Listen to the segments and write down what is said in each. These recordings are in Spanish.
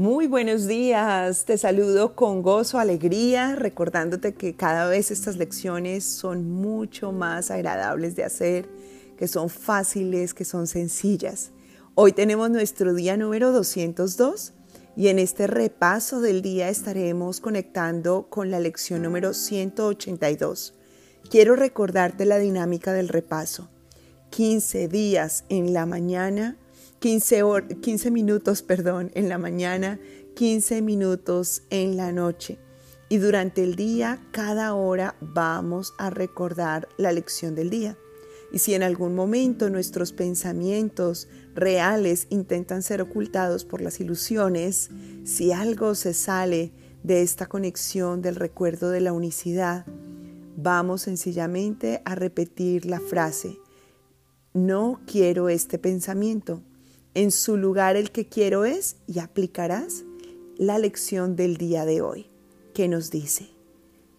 Muy buenos días, te saludo con gozo, alegría, recordándote que cada vez estas lecciones son mucho más agradables de hacer, que son fáciles, que son sencillas. Hoy tenemos nuestro día número 202 y en este repaso del día estaremos conectando con la lección número 182. Quiero recordarte la dinámica del repaso. 15 días en la mañana, 15, 15 minutos, perdón, en la mañana, 15 minutos en la noche. Y durante el día, cada hora vamos a recordar la lección del día. Y si en algún momento nuestros pensamientos reales intentan ser ocultados por las ilusiones, si algo se sale de esta conexión del recuerdo de la unicidad, vamos sencillamente a repetir la frase, no quiero este pensamiento, en su lugar el que quiero es y aplicarás la lección del día de hoy, que nos dice,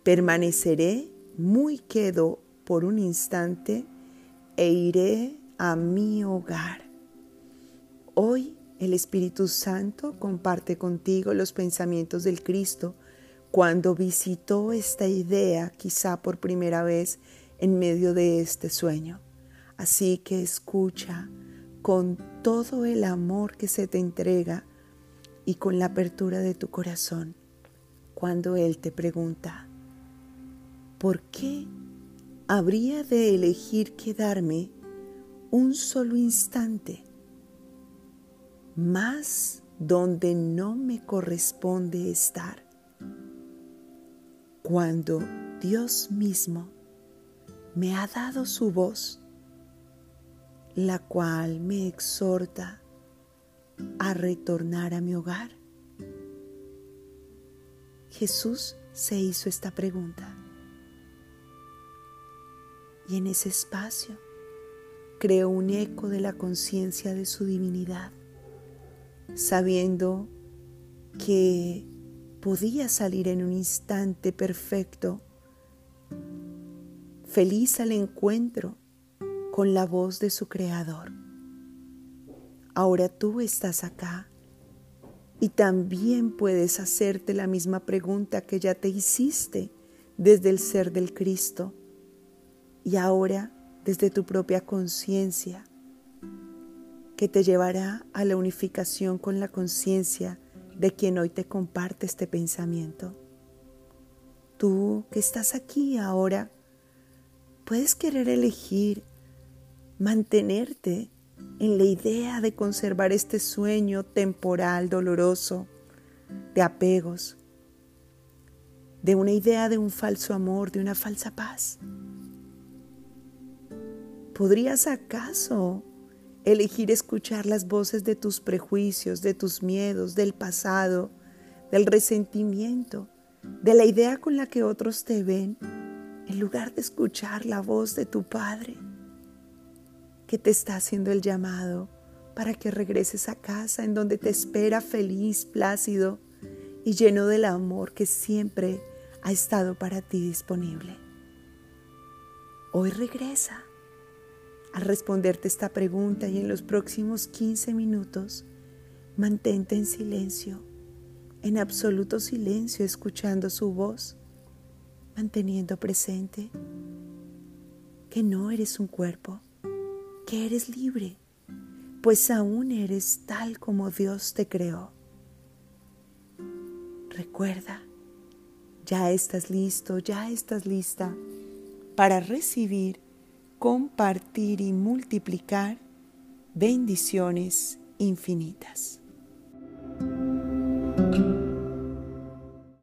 permaneceré muy quedo por un instante e iré a mi hogar. Hoy el Espíritu Santo comparte contigo los pensamientos del Cristo cuando visitó esta idea quizá por primera vez en medio de este sueño. Así que escucha con todo el amor que se te entrega y con la apertura de tu corazón cuando Él te pregunta, ¿por qué habría de elegir quedarme un solo instante más donde no me corresponde estar? Cuando Dios mismo me ha dado su voz la cual me exhorta a retornar a mi hogar? Jesús se hizo esta pregunta y en ese espacio creó un eco de la conciencia de su divinidad, sabiendo que podía salir en un instante perfecto, feliz al encuentro con la voz de su Creador. Ahora tú estás acá y también puedes hacerte la misma pregunta que ya te hiciste desde el ser del Cristo y ahora desde tu propia conciencia que te llevará a la unificación con la conciencia de quien hoy te comparte este pensamiento. Tú que estás aquí ahora, puedes querer elegir mantenerte en la idea de conservar este sueño temporal, doloroso, de apegos, de una idea de un falso amor, de una falsa paz. ¿Podrías acaso elegir escuchar las voces de tus prejuicios, de tus miedos, del pasado, del resentimiento, de la idea con la que otros te ven, en lugar de escuchar la voz de tu Padre? Que te está haciendo el llamado para que regreses a casa en donde te espera feliz, plácido y lleno del amor que siempre ha estado para ti disponible. Hoy regresa al responderte esta pregunta y en los próximos 15 minutos mantente en silencio, en absoluto silencio, escuchando su voz, manteniendo presente que no eres un cuerpo, que eres libre, pues aún eres tal como Dios te creó. Recuerda, ya estás listo, ya estás lista para recibir, compartir y multiplicar bendiciones infinitas.